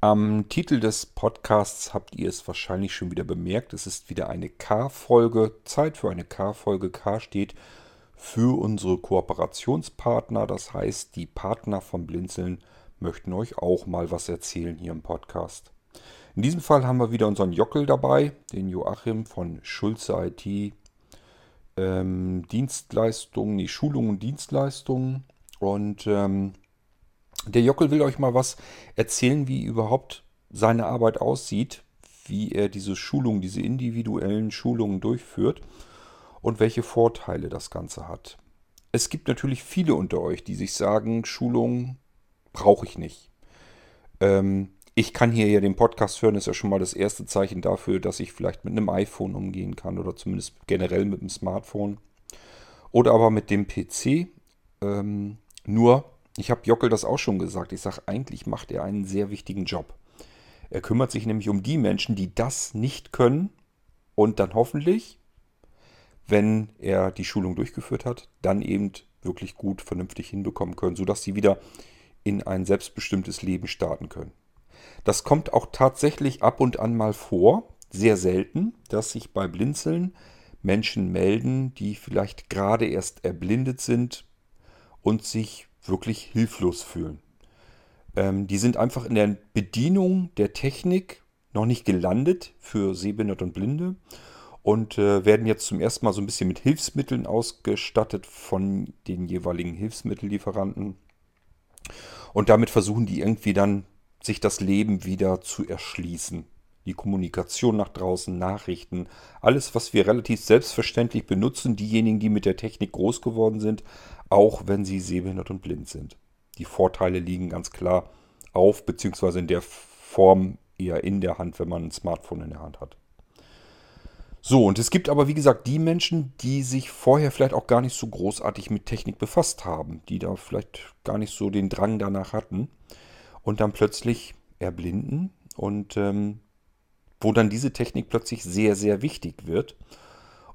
Am Titel des Podcasts habt ihr es wahrscheinlich schon wieder bemerkt. Es ist wieder eine K-Folge. Zeit für eine K-Folge. K steht für unsere Kooperationspartner. Das heißt, die Partner von Blinzeln möchten euch auch mal was erzählen hier im Podcast. In diesem Fall haben wir wieder unseren Jockel dabei, den Joachim von Schulze IT. Ähm, Dienstleistungen, die Schulungen und Dienstleistungen. Und ähm, der Jockel will euch mal was erzählen, wie überhaupt seine Arbeit aussieht, wie er diese Schulungen, diese individuellen Schulungen durchführt und welche Vorteile das Ganze hat. Es gibt natürlich viele unter euch, die sich sagen, Schulungen brauche ich nicht. Ähm, ich kann hier ja den Podcast hören, ist ja schon mal das erste Zeichen dafür, dass ich vielleicht mit einem iPhone umgehen kann oder zumindest generell mit einem Smartphone. Oder aber mit dem PC. Ähm, nur ich habe Jockel das auch schon gesagt. Ich sage, eigentlich macht er einen sehr wichtigen Job. Er kümmert sich nämlich um die Menschen, die das nicht können und dann hoffentlich, wenn er die Schulung durchgeführt hat, dann eben wirklich gut, vernünftig hinbekommen können, sodass sie wieder in ein selbstbestimmtes Leben starten können. Das kommt auch tatsächlich ab und an mal vor, sehr selten, dass sich bei Blinzeln Menschen melden, die vielleicht gerade erst erblindet sind und sich wirklich hilflos fühlen. Ähm, die sind einfach in der Bedienung der Technik noch nicht gelandet für Sehbehinderte und Blinde und äh, werden jetzt zum ersten Mal so ein bisschen mit Hilfsmitteln ausgestattet von den jeweiligen Hilfsmittellieferanten. Und damit versuchen die irgendwie dann, sich das Leben wieder zu erschließen. Die Kommunikation nach draußen, Nachrichten, alles, was wir relativ selbstverständlich benutzen, diejenigen, die mit der Technik groß geworden sind, auch wenn sie sehbehindert und blind sind. Die Vorteile liegen ganz klar auf, beziehungsweise in der Form eher in der Hand, wenn man ein Smartphone in der Hand hat. So, und es gibt aber, wie gesagt, die Menschen, die sich vorher vielleicht auch gar nicht so großartig mit Technik befasst haben, die da vielleicht gar nicht so den Drang danach hatten und dann plötzlich erblinden und ähm, wo dann diese Technik plötzlich sehr, sehr wichtig wird.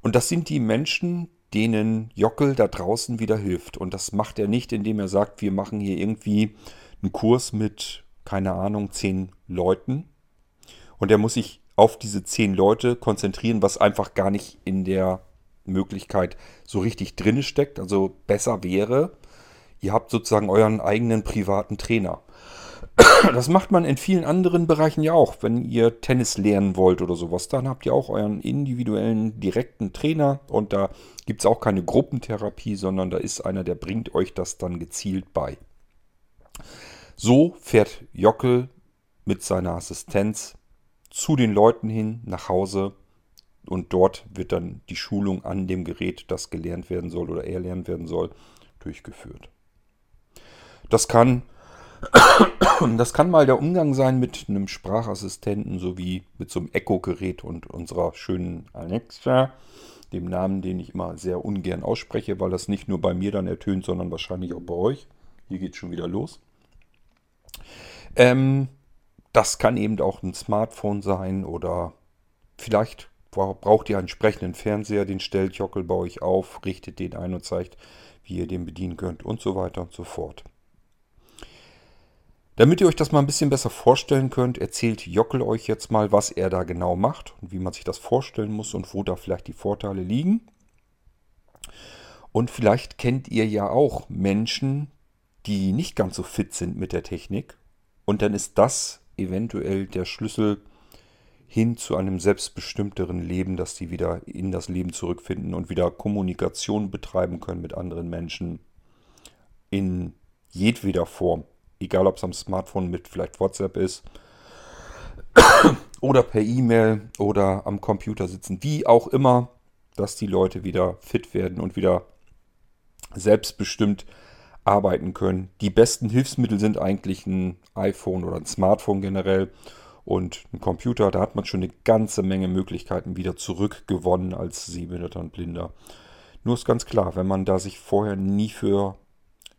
Und das sind die Menschen, denen Jockel da draußen wieder hilft. Und das macht er nicht, indem er sagt, wir machen hier irgendwie einen Kurs mit, keine Ahnung, zehn Leuten. Und er muss sich auf diese zehn Leute konzentrieren, was einfach gar nicht in der Möglichkeit so richtig drin steckt. Also besser wäre, ihr habt sozusagen euren eigenen privaten Trainer. Das macht man in vielen anderen Bereichen ja auch. Wenn ihr Tennis lernen wollt oder sowas, dann habt ihr auch euren individuellen, direkten Trainer und da gibt es auch keine Gruppentherapie, sondern da ist einer, der bringt euch das dann gezielt bei. So fährt Jockel mit seiner Assistenz zu den Leuten hin nach Hause und dort wird dann die Schulung an dem Gerät, das gelernt werden soll oder erlernt werden soll, durchgeführt. Das kann das kann mal der Umgang sein mit einem Sprachassistenten sowie mit so einem Echo-Gerät und unserer schönen Alexa, dem Namen, den ich immer sehr ungern ausspreche, weil das nicht nur bei mir dann ertönt, sondern wahrscheinlich auch bei euch. Hier geht schon wieder los. Ähm, das kann eben auch ein Smartphone sein oder vielleicht braucht ihr einen entsprechenden Fernseher, den stellt Jockel bei euch auf, richtet den ein und zeigt, wie ihr den bedienen könnt und so weiter und so fort. Damit ihr euch das mal ein bisschen besser vorstellen könnt, erzählt Jockel euch jetzt mal, was er da genau macht und wie man sich das vorstellen muss und wo da vielleicht die Vorteile liegen. Und vielleicht kennt ihr ja auch Menschen, die nicht ganz so fit sind mit der Technik. Und dann ist das eventuell der Schlüssel hin zu einem selbstbestimmteren Leben, dass die wieder in das Leben zurückfinden und wieder Kommunikation betreiben können mit anderen Menschen in jedweder Form. Egal, ob es am Smartphone mit vielleicht WhatsApp ist oder per E-Mail oder am Computer sitzen. Wie auch immer, dass die Leute wieder fit werden und wieder selbstbestimmt arbeiten können. Die besten Hilfsmittel sind eigentlich ein iPhone oder ein Smartphone generell und ein Computer. Da hat man schon eine ganze Menge Möglichkeiten wieder zurückgewonnen als Sehbehinderter und Blinder. Nur ist ganz klar, wenn man da sich vorher nie für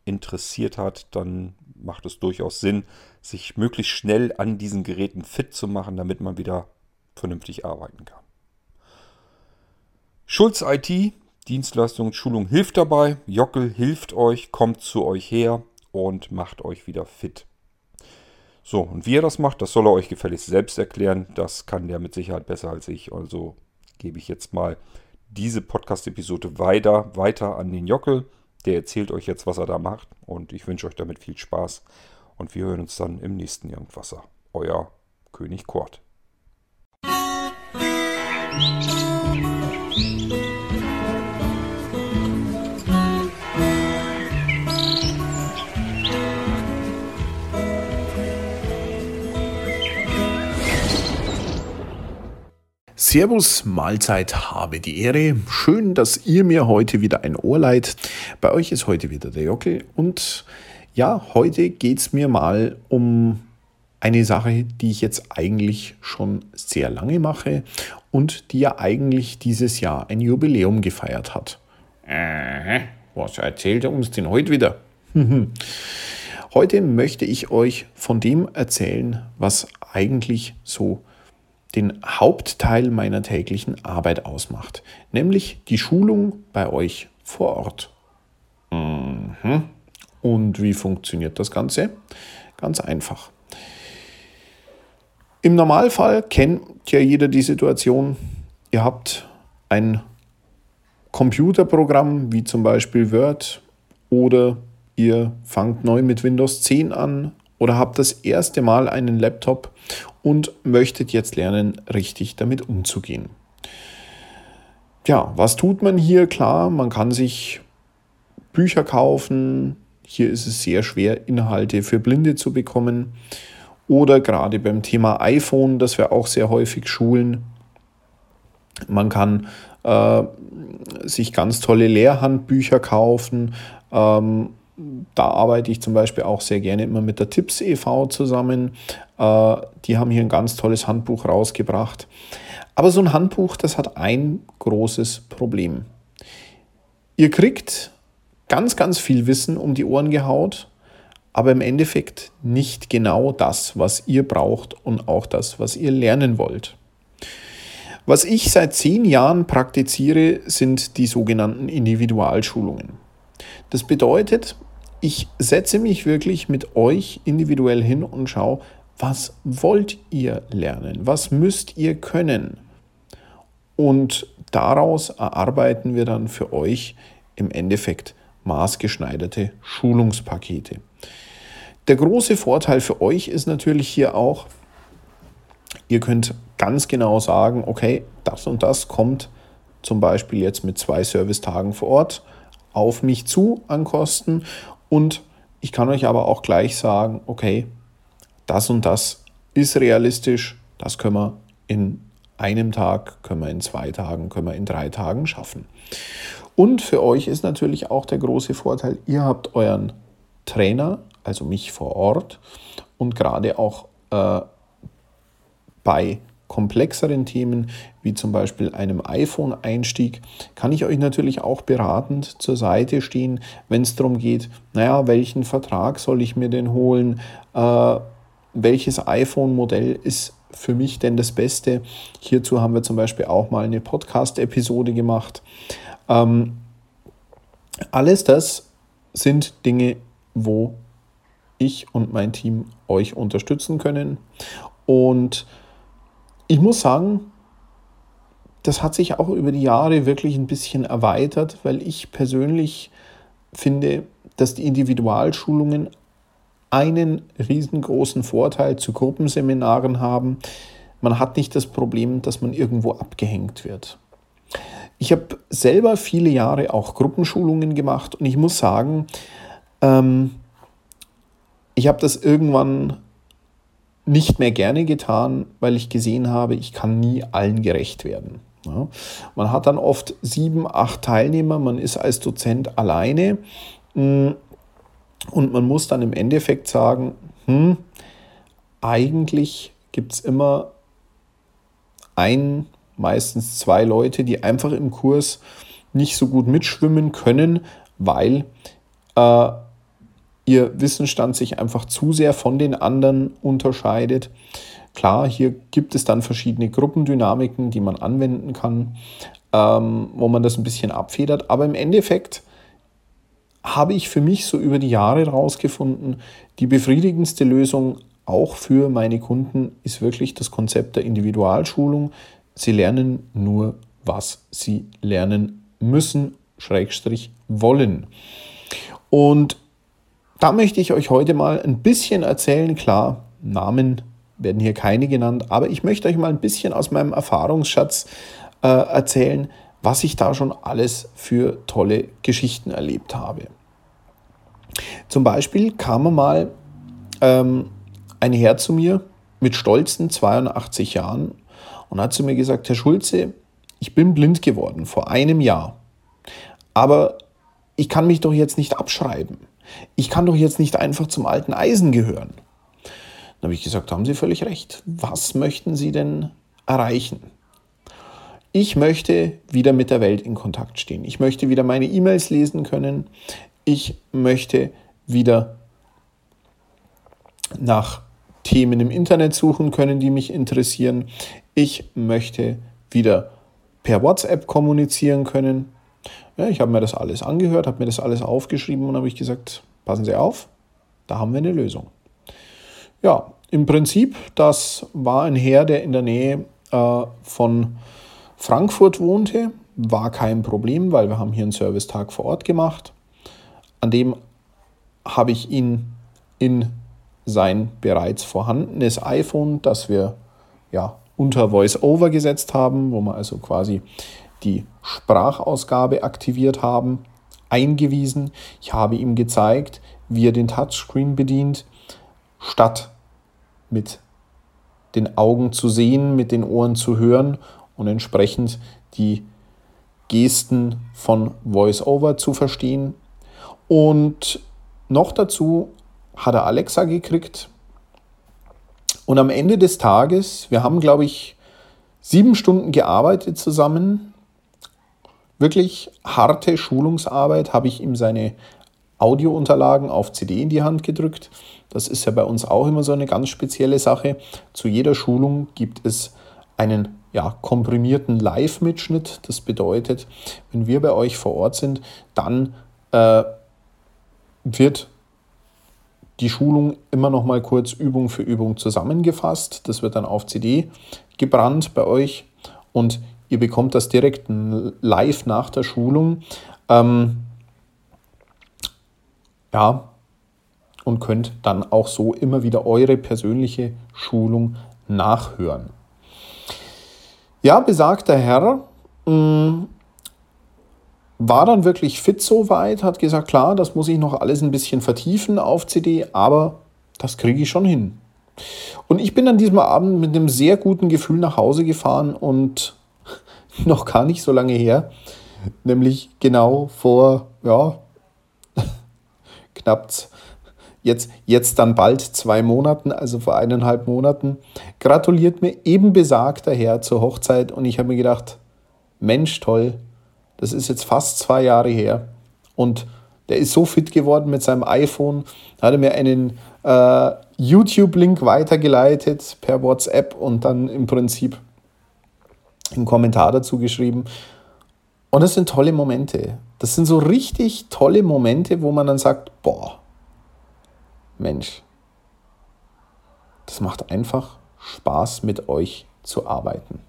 interessiert hat, dann macht es durchaus Sinn, sich möglichst schnell an diesen Geräten fit zu machen, damit man wieder vernünftig arbeiten kann. Schulz IT, Dienstleistung und Schulung hilft dabei. Jockel hilft euch, kommt zu euch her und macht euch wieder fit. So, und wie er das macht, das soll er euch gefälligst selbst erklären. Das kann der mit Sicherheit besser als ich. Also gebe ich jetzt mal diese Podcast-Episode weiter, weiter an den Jockel. Der erzählt euch jetzt, was er da macht. Und ich wünsche euch damit viel Spaß. Und wir hören uns dann im nächsten Irgendwasser. Euer König Kurt. Servus, Mahlzeit, habe die Ehre. Schön, dass ihr mir heute wieder ein Ohr leiht. Bei euch ist heute wieder der Jockel und ja, heute geht es mir mal um eine Sache, die ich jetzt eigentlich schon sehr lange mache und die ja eigentlich dieses Jahr ein Jubiläum gefeiert hat. Äh, was erzählt er uns denn heute wieder? heute möchte ich euch von dem erzählen, was eigentlich so den Hauptteil meiner täglichen Arbeit ausmacht, nämlich die Schulung bei euch vor Ort. Mhm. Und wie funktioniert das Ganze? Ganz einfach. Im Normalfall kennt ja jeder die Situation, ihr habt ein Computerprogramm wie zum Beispiel Word oder ihr fangt neu mit Windows 10 an oder habt das erste Mal einen Laptop und möchtet jetzt lernen, richtig damit umzugehen. Ja, was tut man hier? Klar, man kann sich Bücher kaufen. Hier ist es sehr schwer, Inhalte für Blinde zu bekommen. Oder gerade beim Thema iPhone, das wir auch sehr häufig schulen. Man kann äh, sich ganz tolle Lehrhandbücher kaufen. Ähm, da arbeite ich zum Beispiel auch sehr gerne immer mit der Tipps e.V. zusammen. Äh, die haben hier ein ganz tolles Handbuch rausgebracht. Aber so ein Handbuch, das hat ein großes Problem. Ihr kriegt ganz, ganz viel Wissen um die Ohren gehaut, aber im Endeffekt nicht genau das, was ihr braucht und auch das, was ihr lernen wollt. Was ich seit zehn Jahren praktiziere, sind die sogenannten Individualschulungen. Das bedeutet, ich setze mich wirklich mit euch individuell hin und schaue, was wollt ihr lernen? Was müsst ihr können? Und daraus erarbeiten wir dann für euch im Endeffekt maßgeschneiderte Schulungspakete. Der große Vorteil für euch ist natürlich hier auch, ihr könnt ganz genau sagen, okay, das und das kommt zum Beispiel jetzt mit zwei Servicetagen vor Ort auf mich zu an Kosten und ich kann euch aber auch gleich sagen, okay, das und das ist realistisch, das können wir in einem Tag, können wir in zwei Tagen, können wir in drei Tagen schaffen. Und für euch ist natürlich auch der große Vorteil, ihr habt euren Trainer, also mich vor Ort und gerade auch äh, bei komplexeren Themen, wie zum Beispiel einem iPhone-Einstieg, kann ich euch natürlich auch beratend zur Seite stehen, wenn es darum geht, naja, welchen Vertrag soll ich mir denn holen, äh, welches iPhone-Modell ist für mich denn das Beste. Hierzu haben wir zum Beispiel auch mal eine Podcast-Episode gemacht. Ähm, alles das sind Dinge, wo ich und mein Team euch unterstützen können. Und ich muss sagen, das hat sich auch über die Jahre wirklich ein bisschen erweitert, weil ich persönlich finde, dass die Individualschulungen einen riesengroßen Vorteil zu Gruppenseminaren haben. Man hat nicht das Problem, dass man irgendwo abgehängt wird. Ich habe selber viele Jahre auch Gruppenschulungen gemacht und ich muss sagen, ähm, ich habe das irgendwann nicht mehr gerne getan, weil ich gesehen habe, ich kann nie allen gerecht werden. Ja. Man hat dann oft sieben, acht Teilnehmer, man ist als Dozent alleine mm, und man muss dann im Endeffekt sagen, hm, eigentlich gibt es immer ein, meistens zwei Leute, die einfach im Kurs nicht so gut mitschwimmen können, weil äh, ihr Wissensstand sich einfach zu sehr von den anderen unterscheidet. Klar, hier gibt es dann verschiedene Gruppendynamiken, die man anwenden kann, ähm, wo man das ein bisschen abfedert. Aber im Endeffekt habe ich für mich so über die Jahre herausgefunden, die befriedigendste Lösung auch für meine Kunden ist wirklich das Konzept der Individualschulung. Sie lernen nur, was sie lernen müssen, Schrägstrich wollen. Und da möchte ich euch heute mal ein bisschen erzählen. Klar, Namen werden hier keine genannt, aber ich möchte euch mal ein bisschen aus meinem Erfahrungsschatz äh, erzählen, was ich da schon alles für tolle Geschichten erlebt habe. Zum Beispiel kam mal ähm, ein Herr zu mir mit stolzen 82 Jahren und hat zu mir gesagt, Herr Schulze, ich bin blind geworden vor einem Jahr, aber ich kann mich doch jetzt nicht abschreiben. Ich kann doch jetzt nicht einfach zum alten Eisen gehören. Dann habe ich gesagt, haben Sie völlig recht. Was möchten Sie denn erreichen? Ich möchte wieder mit der Welt in Kontakt stehen. Ich möchte wieder meine E-Mails lesen können. Ich möchte wieder nach Themen im Internet suchen können, die mich interessieren. Ich möchte wieder per WhatsApp kommunizieren können. Ja, ich habe mir das alles angehört, habe mir das alles aufgeschrieben und habe ich gesagt, passen Sie auf, da haben wir eine Lösung. Ja, im Prinzip, das war ein Herr, der in der Nähe äh, von Frankfurt wohnte. War kein Problem, weil wir haben hier einen Servicetag vor Ort gemacht. An dem habe ich ihn in sein bereits vorhandenes iPhone, das wir ja unter VoiceOver gesetzt haben, wo wir also quasi die Sprachausgabe aktiviert haben, eingewiesen. Ich habe ihm gezeigt, wie er den Touchscreen bedient, statt mit den Augen zu sehen, mit den Ohren zu hören und entsprechend die Gesten von VoiceOver zu verstehen. Und noch dazu hat er Alexa gekriegt. Und am Ende des Tages, wir haben, glaube ich, sieben Stunden gearbeitet zusammen, wirklich harte Schulungsarbeit, habe ich ihm seine Audiounterlagen auf CD in die Hand gedrückt. Das ist ja bei uns auch immer so eine ganz spezielle Sache. Zu jeder Schulung gibt es einen ja, komprimierten Live-Mitschnitt. Das bedeutet, wenn wir bei euch vor Ort sind, dann äh, wird die Schulung immer noch mal kurz Übung für Übung zusammengefasst. Das wird dann auf CD gebrannt bei euch und Ihr bekommt das direkt live nach der Schulung. Ähm, ja, und könnt dann auch so immer wieder eure persönliche Schulung nachhören. Ja, besagter Herr mh, mm, war dann wirklich fit soweit, hat gesagt, klar, das muss ich noch alles ein bisschen vertiefen auf CD, aber das kriege ich schon hin. Und ich bin an diesem Abend mit einem sehr guten Gefühl nach Hause gefahren und noch gar nicht so lange her, nämlich genau vor, ja, knapp jetzt, jetzt dann bald zwei Monaten, also vor eineinhalb Monaten, gratuliert mir eben besagter Herr zur Hochzeit. Und ich habe mir gedacht, Mensch, toll, das ist jetzt fast zwei Jahre her. Und der ist so fit geworden mit seinem iPhone, hat er mir einen äh, YouTube-Link weitergeleitet per WhatsApp und dann im Prinzip einen Kommentar dazu geschrieben. Und das sind tolle Momente. Das sind so richtig tolle Momente, wo man dann sagt, boah, Mensch, das macht einfach Spaß mit euch zu arbeiten.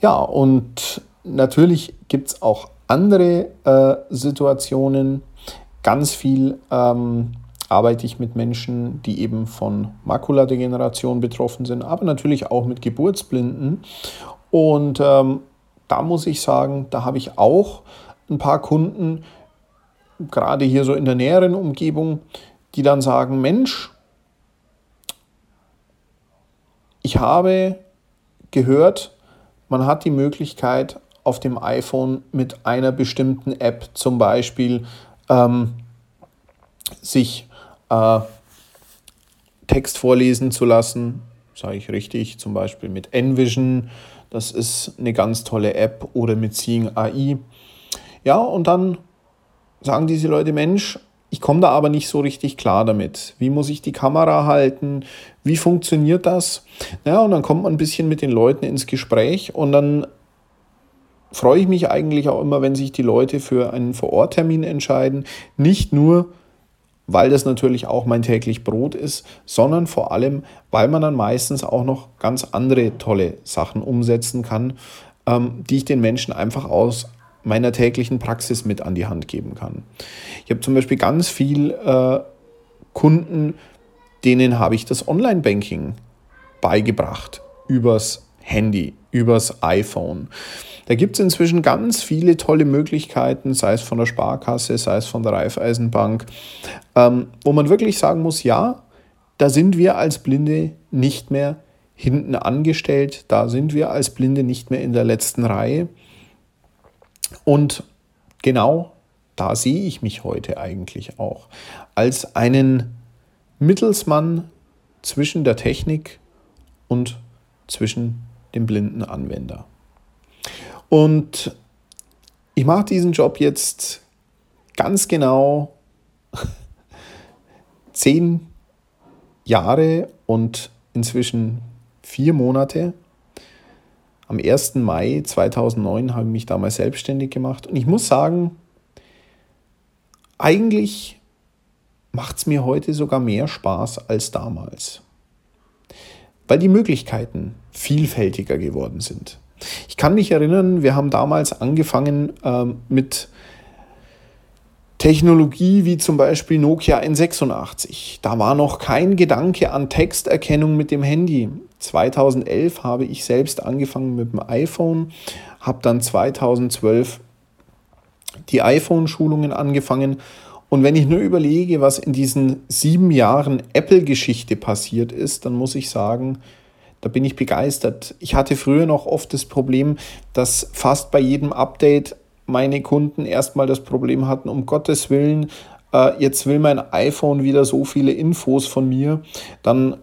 Ja, und natürlich gibt es auch andere äh, Situationen. Ganz viel ähm, arbeite ich mit Menschen, die eben von Makuladegeneration betroffen sind, aber natürlich auch mit Geburtsblinden. Und ähm, da muss ich sagen, da habe ich auch ein paar Kunden, gerade hier so in der näheren Umgebung, die dann sagen, Mensch, ich habe gehört, man hat die Möglichkeit, auf dem iPhone mit einer bestimmten App zum Beispiel ähm, sich äh, Text vorlesen zu lassen, sage ich richtig, zum Beispiel mit Envision, das ist eine ganz tolle App oder mit Seeing AI. Ja, und dann sagen diese Leute, Mensch, ich komme da aber nicht so richtig klar damit. Wie muss ich die Kamera halten? Wie funktioniert das? Ja, und dann kommt man ein bisschen mit den Leuten ins Gespräch und dann freue ich mich eigentlich auch immer, wenn sich die Leute für einen Vororttermin entscheiden. Nicht nur, weil das natürlich auch mein täglich Brot ist, sondern vor allem, weil man dann meistens auch noch ganz andere tolle Sachen umsetzen kann, ähm, die ich den Menschen einfach aus meiner täglichen Praxis mit an die Hand geben kann. Ich habe zum Beispiel ganz viel äh, Kunden, denen habe ich das Online-Banking beigebracht übers Handy, übers iPhone. Da gibt es inzwischen ganz viele tolle Möglichkeiten, sei es von der Sparkasse, sei es von der Raiffeisenbank, ähm, wo man wirklich sagen muss, ja, da sind wir als Blinde nicht mehr hinten angestellt, da sind wir als Blinde nicht mehr in der letzten Reihe. Und genau da sehe ich mich heute eigentlich auch als einen Mittelsmann zwischen der Technik und zwischen dem blinden Anwender. Und ich mache diesen Job jetzt ganz genau zehn Jahre und inzwischen vier Monate. Am 1. Mai 2009 habe ich mich damals selbstständig gemacht. Und ich muss sagen, eigentlich macht es mir heute sogar mehr Spaß als damals. Weil die Möglichkeiten vielfältiger geworden sind. Ich kann mich erinnern, wir haben damals angefangen ähm, mit Technologie wie zum Beispiel Nokia N86. Da war noch kein Gedanke an Texterkennung mit dem Handy. 2011 habe ich selbst angefangen mit dem iPhone, habe dann 2012 die iPhone-Schulungen angefangen. Und wenn ich nur überlege, was in diesen sieben Jahren Apple-Geschichte passiert ist, dann muss ich sagen, da bin ich begeistert. Ich hatte früher noch oft das Problem, dass fast bei jedem Update meine Kunden erstmal das Problem hatten, um Gottes Willen, äh, jetzt will mein iPhone wieder so viele Infos von mir. Dann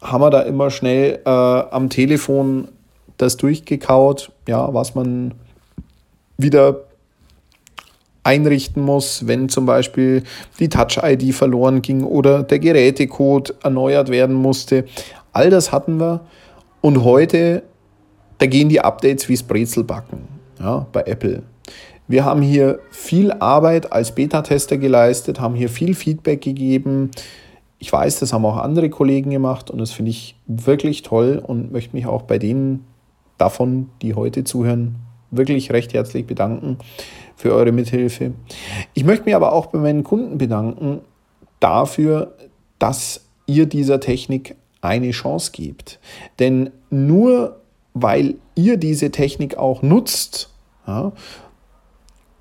haben wir da immer schnell äh, am Telefon das durchgekaut, ja, was man wieder einrichten muss, wenn zum Beispiel die Touch-ID verloren ging oder der Gerätecode erneuert werden musste. All das hatten wir. Und heute, da gehen die Updates wie Brezelbacken ja, bei Apple. Wir haben hier viel Arbeit als Beta-Tester geleistet, haben hier viel Feedback gegeben. Ich weiß, das haben auch andere Kollegen gemacht und das finde ich wirklich toll und möchte mich auch bei denen davon, die heute zuhören, wirklich recht herzlich bedanken für eure Mithilfe. Ich möchte mich aber auch bei meinen Kunden bedanken dafür, dass ihr dieser Technik eine Chance gibt. Denn nur weil ihr diese Technik auch nutzt, ja,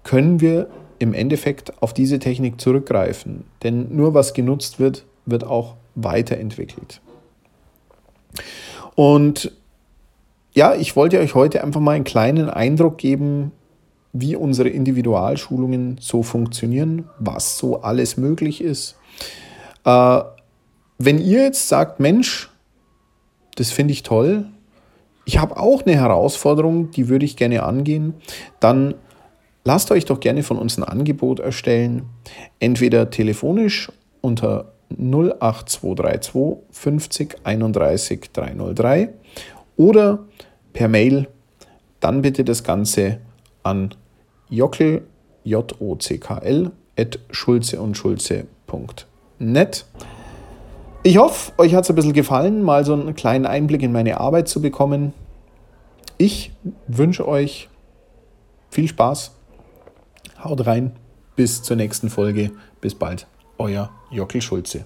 können wir im Endeffekt auf diese Technik zurückgreifen. Denn nur was genutzt wird, wird auch weiterentwickelt. Und ja, ich wollte euch heute einfach mal einen kleinen Eindruck geben, wie unsere Individualschulungen so funktionieren, was so alles möglich ist. Äh, wenn ihr jetzt sagt, Mensch, das finde ich toll, ich habe auch eine Herausforderung, die würde ich gerne angehen, dann lasst euch doch gerne von uns ein Angebot erstellen. Entweder telefonisch unter 08232 50 31 303 oder per Mail. Dann bitte das Ganze an jockel, j o c k l at schulze und schulze.net. Ich hoffe, euch hat es ein bisschen gefallen, mal so einen kleinen Einblick in meine Arbeit zu bekommen. Ich wünsche euch viel Spaß. Haut rein. Bis zur nächsten Folge. Bis bald. Euer Jockel Schulze.